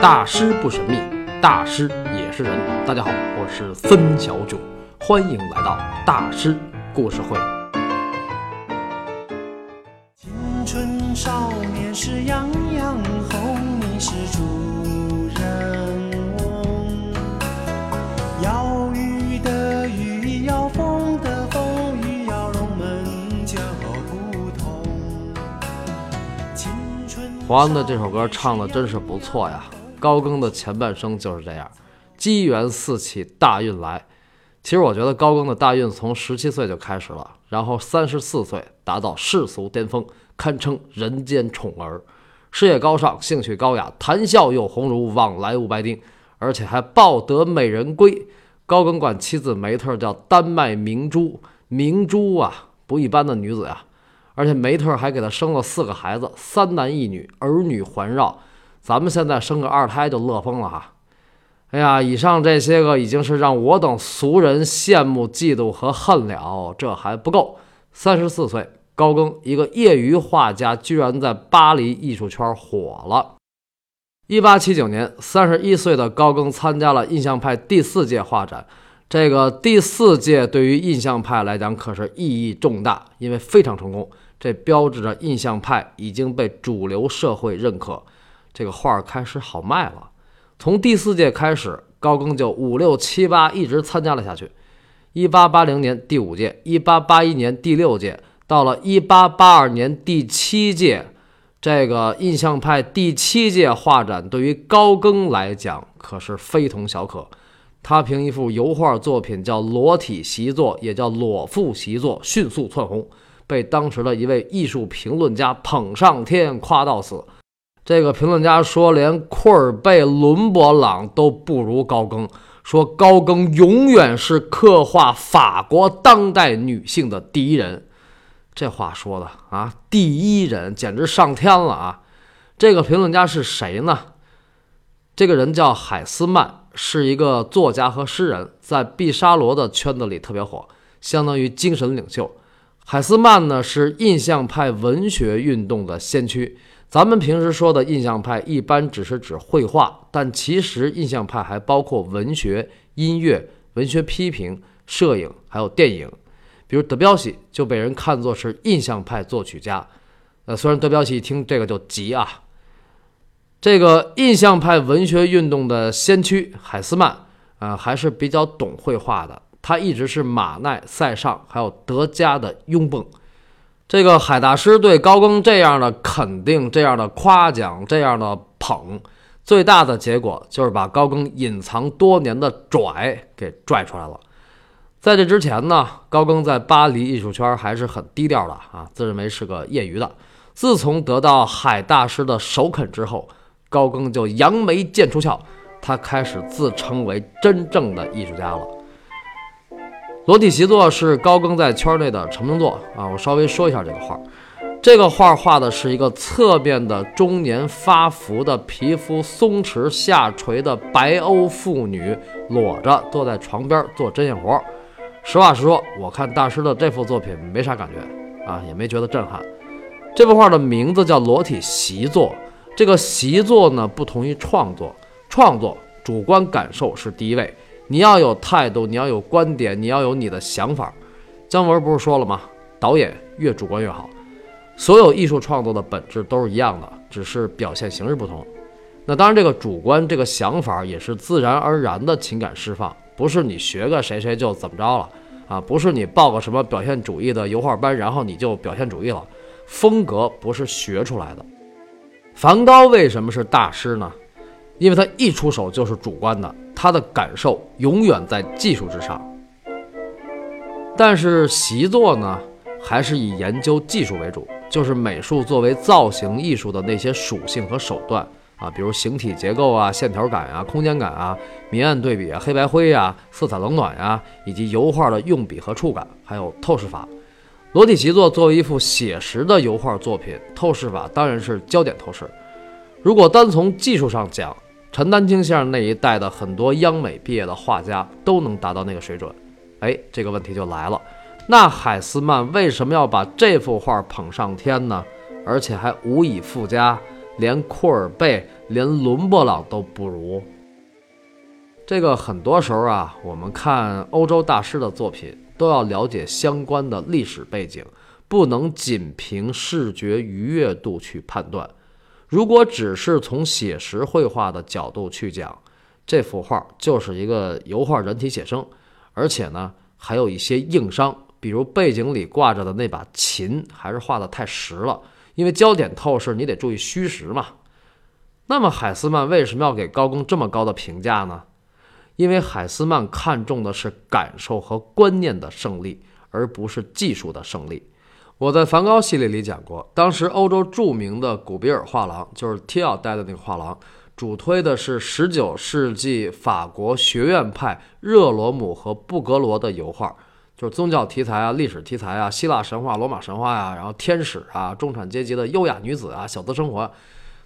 大师不神秘，大师也是人。大家好，我是孙小九，欢迎来到大师故事会。青春少年时样样红，你是主人翁。要雨的雨，要风的风，雨要龙门脚不同。青春黄安的这首歌唱的真是不错呀。高更的前半生就是这样，机缘四起，大运来。其实我觉得高更的大运从十七岁就开始了，然后三十四岁达到世俗巅峰，堪称人间宠儿，事业高尚，兴趣高雅，谈笑又鸿儒，往来无白丁，而且还抱得美人归。高更管妻子梅特叫丹麦明珠，明珠啊，不一般的女子呀。而且梅特还给他生了四个孩子，三男一女，儿女环绕。咱们现在生个二胎就乐疯了哈！哎呀，以上这些个已经是让我等俗人羡慕、嫉妒和恨了。这还不够，三十四岁，高更一个业余画家，居然在巴黎艺术圈火了。一八七九年，三十一岁的高更参加了印象派第四届画展。这个第四届对于印象派来讲可是意义重大，因为非常成功，这标志着印象派已经被主流社会认可。这个画开始好卖了，从第四届开始，高更就五六七八一直参加了下去。一八八零年第五届，一八八一年第六届，到了一八八二年第七届，这个印象派第七届画展对于高更来讲可是非同小可。他凭一幅油画作品叫《裸体习作》，也叫《裸腹习作》，迅速窜红，被当时的一位艺术评论家捧上天，夸到死。这个评论家说，连库尔贝、伦勃朗都不如高更。说高更永远是刻画法国当代女性的第一人。这话说的啊，第一人简直上天了啊！这个评论家是谁呢？这个人叫海斯曼，是一个作家和诗人，在毕沙罗的圈子里特别火，相当于精神领袖。海斯曼呢，是印象派文学运动的先驱。咱们平时说的印象派，一般只是指绘画，但其实印象派还包括文学、音乐、文学批评、摄影，还有电影。比如德彪西就被人看作是印象派作曲家。呃，虽然德彪西一听这个就急啊。这个印象派文学运动的先驱海斯曼，啊，还是比较懂绘画的。他一直是马奈、塞尚还有德加的拥趸。这个海大师对高更这样的肯定、这样的夸奖、这样的捧，最大的结果就是把高更隐藏多年的拽给拽出来了。在这之前呢，高更在巴黎艺术圈还是很低调的啊，自认为是个业余的。自从得到海大师的首肯之后，高更就扬眉剑出鞘，他开始自称为真正的艺术家了。裸体习作是高更在圈内的成名作啊！我稍微说一下这个画，这个画画的是一个侧面的中年发福的皮肤松弛下垂的白欧妇女，裸着坐在床边做针线活。实话实说，我看大师的这幅作品没啥感觉啊，也没觉得震撼。这幅画的名字叫裸体习作，这个习作呢不同于创作，创作主观感受是第一位。你要有态度，你要有观点，你要有你的想法。姜文不是说了吗？导演越主观越好。所有艺术创作的本质都是一样的，只是表现形式不同。那当然，这个主观这个想法也是自然而然的情感释放，不是你学个谁谁就怎么着了啊？不是你报个什么表现主义的油画班，然后你就表现主义了。风格不是学出来的。梵高为什么是大师呢？因为他一出手就是主观的。他的感受永远在技术之上，但是习作呢，还是以研究技术为主，就是美术作为造型艺术的那些属性和手段啊，比如形体结构啊、线条感啊、空间感啊、明暗对比啊、黑白灰呀、色彩冷暖呀，以及油画的用笔和触感，还有透视法。裸体习作作为一幅写实的油画作品，透视法当然是焦点透视。如果单从技术上讲，陈丹青先生那一代的很多央美毕业的画家都能达到那个水准，哎，这个问题就来了，那海斯曼为什么要把这幅画捧上天呢？而且还无以复加，连库尔贝、连伦勃朗都不如。这个很多时候啊，我们看欧洲大师的作品，都要了解相关的历史背景，不能仅凭视觉愉悦度去判断。如果只是从写实绘画的角度去讲，这幅画就是一个油画人体写生，而且呢还有一些硬伤，比如背景里挂着的那把琴还是画的太实了，因为焦点透视你得注意虚实嘛。那么海斯曼为什么要给高更这么高的评价呢？因为海斯曼看重的是感受和观念的胜利，而不是技术的胜利。我在梵高系列里讲过，当时欧洲著名的古比尔画廊，就是提奥待的那个画廊，主推的是19世纪法国学院派热罗姆和布格罗的油画，就是宗教题材啊、历史题材啊、希腊神话、罗马神话呀，然后天使啊、中产阶级的优雅女子啊、小资生活，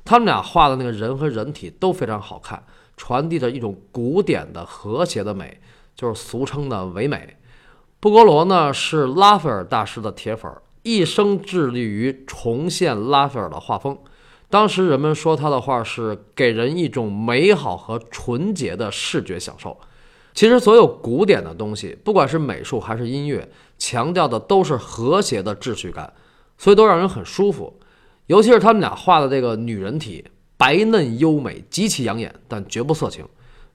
他们俩画的那个人和人体都非常好看。传递着一种古典的和谐的美，就是俗称的唯美。布格罗呢是拉斐尔大师的铁粉，一生致力于重现拉斐尔的画风。当时人们说他的画是给人一种美好和纯洁的视觉享受。其实所有古典的东西，不管是美术还是音乐，强调的都是和谐的秩序感，所以都让人很舒服。尤其是他们俩画的这个女人体。白嫩优美，极其养眼，但绝不色情。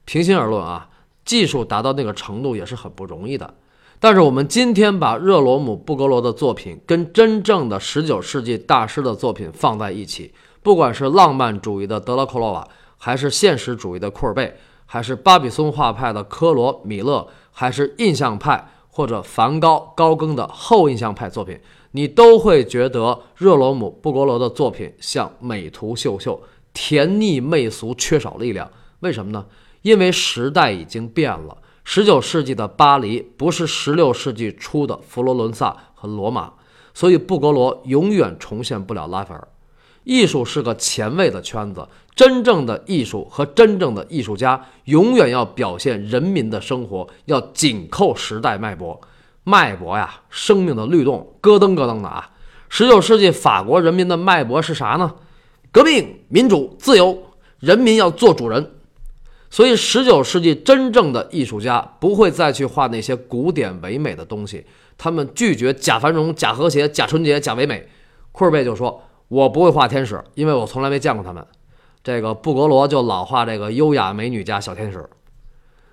平心而论啊，技术达到那个程度也是很不容易的。但是我们今天把热罗姆·布格罗的作品跟真正的19世纪大师的作品放在一起，不管是浪漫主义的德拉库洛瓦，还是现实主义的库尔贝，还是巴比松画派的科罗米勒，还是印象派或者梵高、高更的后印象派作品，你都会觉得热罗姆·布格罗的作品像美图秀秀。甜腻媚俗，缺少力量。为什么呢？因为时代已经变了。十九世纪的巴黎不是十六世纪初的佛罗伦萨和罗马，所以布格罗永远重现不了拉斐尔。艺术是个前卫的圈子，真正的艺术和真正的艺术家永远要表现人民的生活，要紧扣时代脉搏。脉搏呀，生命的律动，咯噔咯噔的啊！十九世纪法国人民的脉搏是啥呢？革命、民主、自由，人民要做主人。所以，十九世纪真正的艺术家不会再去画那些古典唯美的东西，他们拒绝假繁荣、假和谐、假纯洁、假唯美。库尔贝就说：“我不会画天使，因为我从来没见过他们。”这个布格罗就老画这个优雅美女加小天使。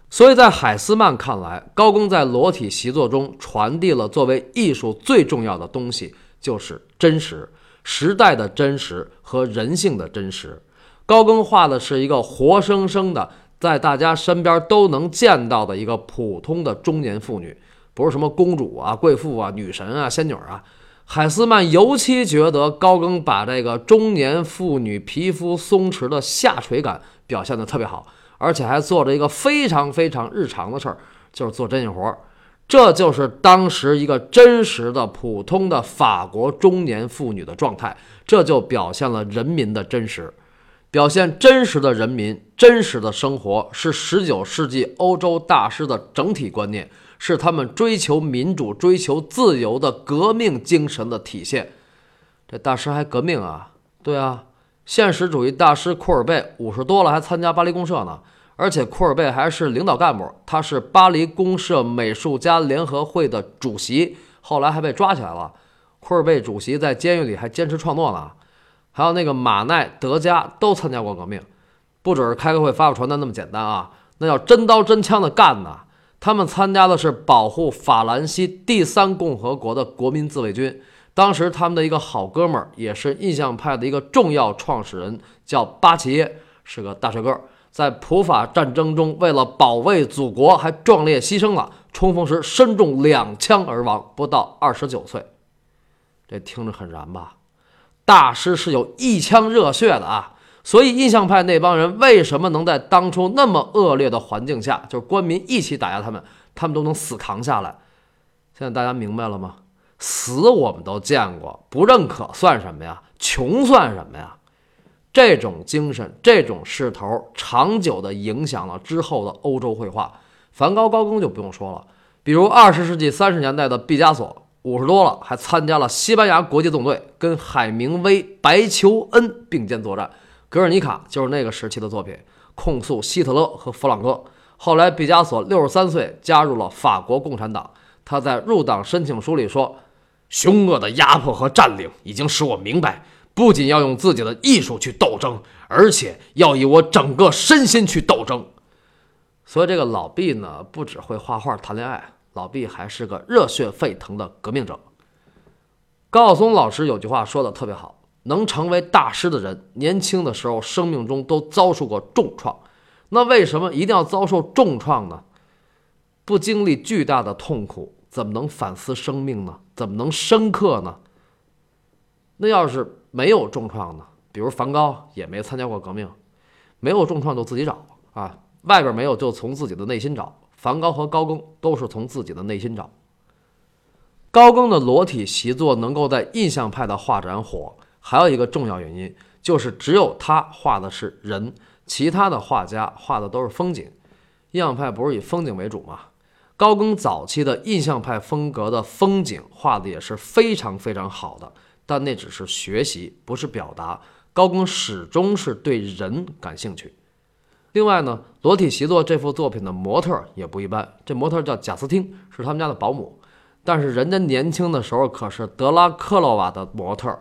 所以在海斯曼看来，高更在裸体习作中传递了作为艺术最重要的东西，就是真实。时代的真实和人性的真实，高更画的是一个活生生的，在大家身边都能见到的一个普通的中年妇女，不是什么公主啊、贵妇啊、女神啊、仙女啊。海斯曼尤其觉得高更把这个中年妇女皮肤松弛的下垂感表现得特别好，而且还做着一个非常非常日常的事儿，就是做针线活儿。这就是当时一个真实的、普通的法国中年妇女的状态，这就表现了人民的真实，表现真实的人民真实的生活，是十九世纪欧洲大师的整体观念，是他们追求民主、追求自由的革命精神的体现。这大师还革命啊？对啊，现实主义大师库尔贝五十多了还参加巴黎公社呢。而且库尔贝还是领导干部，他是巴黎公社美术家联合会的主席，后来还被抓起来了。库尔贝主席在监狱里还坚持创作呢。还有那个马奈、德加都参加过革命，不只是开个会、发个传单那么简单啊，那要真刀真枪的干呢。他们参加的是保护法兰西第三共和国的国民自卫军。当时他们的一个好哥们儿，也是印象派的一个重要创始人，叫巴齐耶，是个大帅哥。在普法战争中，为了保卫祖国，还壮烈牺牲了。冲锋时身中两枪而亡，不到二十九岁。这听着很燃吧？大师是有一腔热血的啊！所以印象派那帮人为什么能在当初那么恶劣的环境下，就是官民一起打压他们，他们都能死扛下来？现在大家明白了吗？死我们都见过，不认可算什么呀？穷算什么呀？这种精神，这种势头，长久地影响了之后的欧洲绘画。梵高、高更就不用说了，比如二十世纪三十年代的毕加索，五十多了还参加了西班牙国际纵队，跟海明威、白求恩并肩作战，格尔尼卡就是那个时期的作品，控诉希特勒和弗朗哥。后来，毕加索六十三岁加入了法国共产党。他在入党申请书里说：“凶恶的压迫和占领已经使我明白，不仅要用自己的艺术去斗争，而且要以我整个身心去斗争。”所以，这个老毕呢，不只会画画、谈恋爱，老毕还是个热血沸腾的革命者。高晓松老师有句话说的特别好：“能成为大师的人，年轻的时候生命中都遭受过重创。那为什么一定要遭受重创呢？不经历巨大的痛苦。”怎么能反思生命呢？怎么能深刻呢？那要是没有重创呢？比如梵高也没参加过革命，没有重创就自己找啊，外边没有就从自己的内心找。梵高和高更都是从自己的内心找。高更的裸体习作能够在印象派的画展火，还有一个重要原因就是只有他画的是人，其他的画家画的都是风景。印象派不是以风景为主吗？高更早期的印象派风格的风景画的也是非常非常好的，但那只是学习，不是表达。高更始终是对人感兴趣。另外呢，裸体习作这幅作品的模特也不一般，这模特叫贾斯汀，是他们家的保姆。但是人家年轻的时候可是德拉克洛瓦的模特。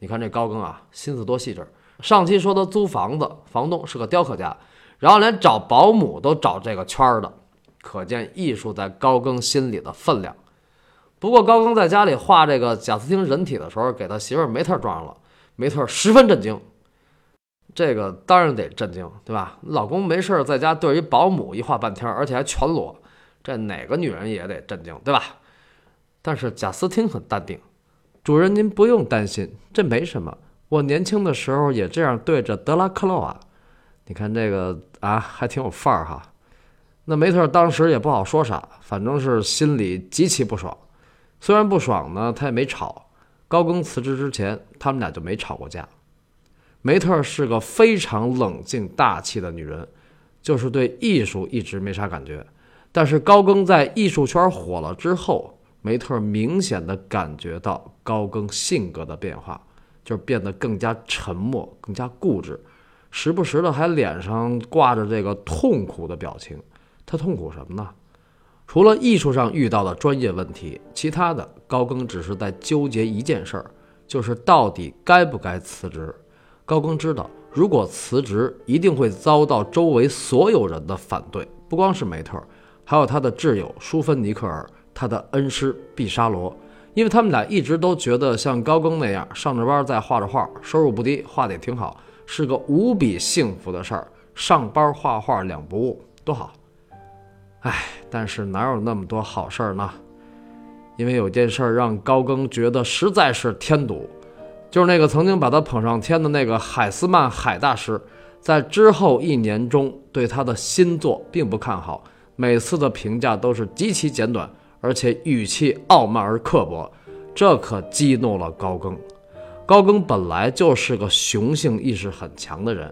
你看这高更啊，心思多细致。上期说他租房子，房东是个雕刻家，然后连找保姆都找这个圈儿的。可见艺术在高更心里的分量。不过高更在家里画这个贾斯汀人体的时候，给他媳妇梅特撞上了，梅特十分震惊。这个当然得震惊，对吧？老公没事儿在家对一保姆一画半天，而且还全裸，这哪个女人也得震惊，对吧？但是贾斯汀很淡定，主人您不用担心，这没什么。我年轻的时候也这样对着德拉克洛瓦。你看这个啊，还挺有范儿哈。那梅特当时也不好说啥，反正是心里极其不爽。虽然不爽呢，他也没吵。高更辞职之前，他们俩就没吵过架。梅特是个非常冷静大气的女人，就是对艺术一直没啥感觉。但是高更在艺术圈火了之后，梅特明显的感觉到高更性格的变化，就是变得更加沉默、更加固执，时不时的还脸上挂着这个痛苦的表情。他痛苦什么呢？除了艺术上遇到的专业问题，其他的高更只是在纠结一件事儿，就是到底该不该辞职。高更知道，如果辞职，一定会遭到周围所有人的反对，不光是梅特，还有他的挚友舒芬尼克尔，他的恩师毕沙罗，因为他们俩一直都觉得像高更那样上着班在画着画，收入不低，画的也挺好，是个无比幸福的事儿。上班画画两不误，多好。唉，但是哪有那么多好事儿呢？因为有件事儿让高更觉得实在是添堵，就是那个曾经把他捧上天的那个海斯曼海大师，在之后一年中对他的新作并不看好，每次的评价都是极其简短，而且语气傲慢而刻薄，这可激怒了高更。高更本来就是个雄性意识很强的人，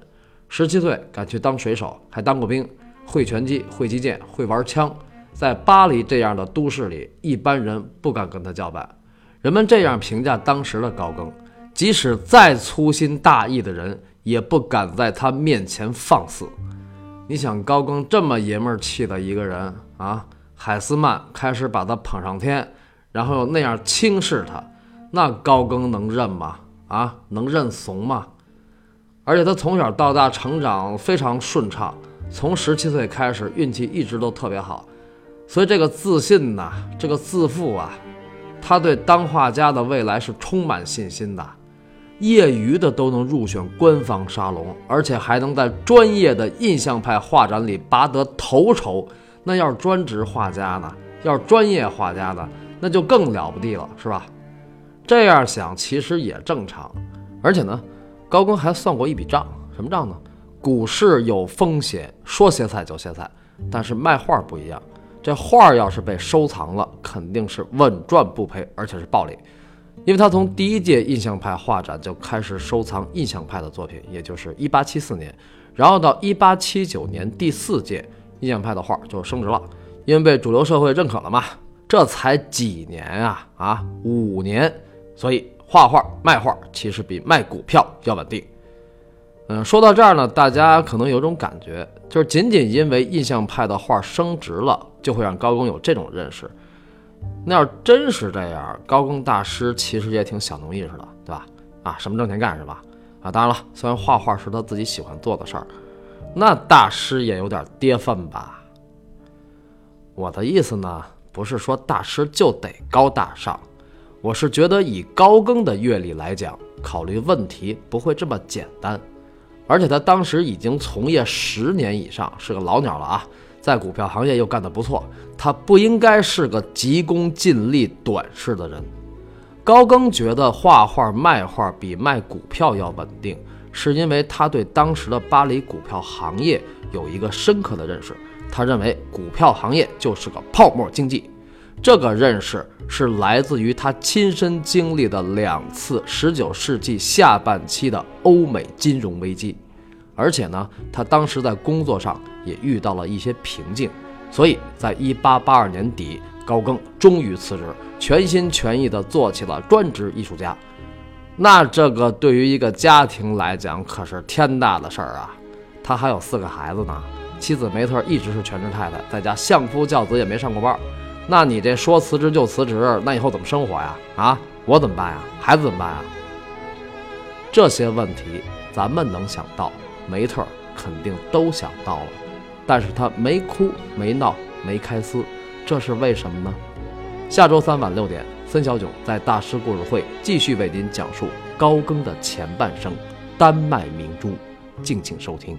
十七岁敢去当水手，还当过兵。会拳击，会击剑，会玩枪，在巴黎这样的都市里，一般人不敢跟他叫板。人们这样评价当时的高更，即使再粗心大意的人，也不敢在他面前放肆。你想，高更这么爷们儿气的一个人啊，海斯曼开始把他捧上天，然后又那样轻视他，那高更能认吗？啊，能认怂吗？而且他从小到大成长非常顺畅。从十七岁开始，运气一直都特别好，所以这个自信呐，这个自负啊，他对当画家的未来是充满信心的。业余的都能入选官方沙龙，而且还能在专业的印象派画展里拔得头筹。那要是专职画家呢？要是专业画家呢？那就更了不地了，是吧？这样想其实也正常。而且呢，高更还算过一笔账，什么账呢？股市有风险，说歇菜就歇菜，但是卖画不一样，这画要是被收藏了，肯定是稳赚不赔，而且是暴利。因为他从第一届印象派画展就开始收藏印象派的作品，也就是1874年，然后到1879年第四届印象派的画就升值了，因为被主流社会认可了嘛。这才几年啊啊，五年，所以画画卖画其实比卖股票要稳定。嗯，说到这儿呢，大家可能有种感觉，就是仅仅因为印象派的画升值了，就会让高更有这种认识。那要真是这样，高更大师其实也挺小农意识的，对吧？啊，什么挣钱干是吧？啊，当然了，虽然画画是他自己喜欢做的事儿，那大师也有点跌份吧。我的意思呢，不是说大师就得高大上，我是觉得以高更的阅历来讲，考虑问题不会这么简单。而且他当时已经从业十年以上，是个老鸟了啊，在股票行业又干得不错，他不应该是个急功近利、短视的人。高更觉得画画卖画比卖股票要稳定，是因为他对当时的巴黎股票行业有一个深刻的认识，他认为股票行业就是个泡沫经济。这个认识是来自于他亲身经历的两次19世纪下半期的欧美金融危机，而且呢，他当时在工作上也遇到了一些瓶颈，所以在1882年底，高更终于辞职，全心全意地做起了专职艺术家。那这个对于一个家庭来讲可是天大的事儿啊！他还有四个孩子呢，妻子梅特一直是全职太太，在家相夫教子，也没上过班。那你这说辞职就辞职，那以后怎么生活呀？啊，我怎么办呀？孩子怎么办呀？这些问题咱们能想到，梅特肯定都想到了，但是他没哭、没闹、没开撕，这是为什么呢？下周三晚六点，孙小囧在大师故事会继续为您讲述高更的前半生，丹麦明珠，敬请收听。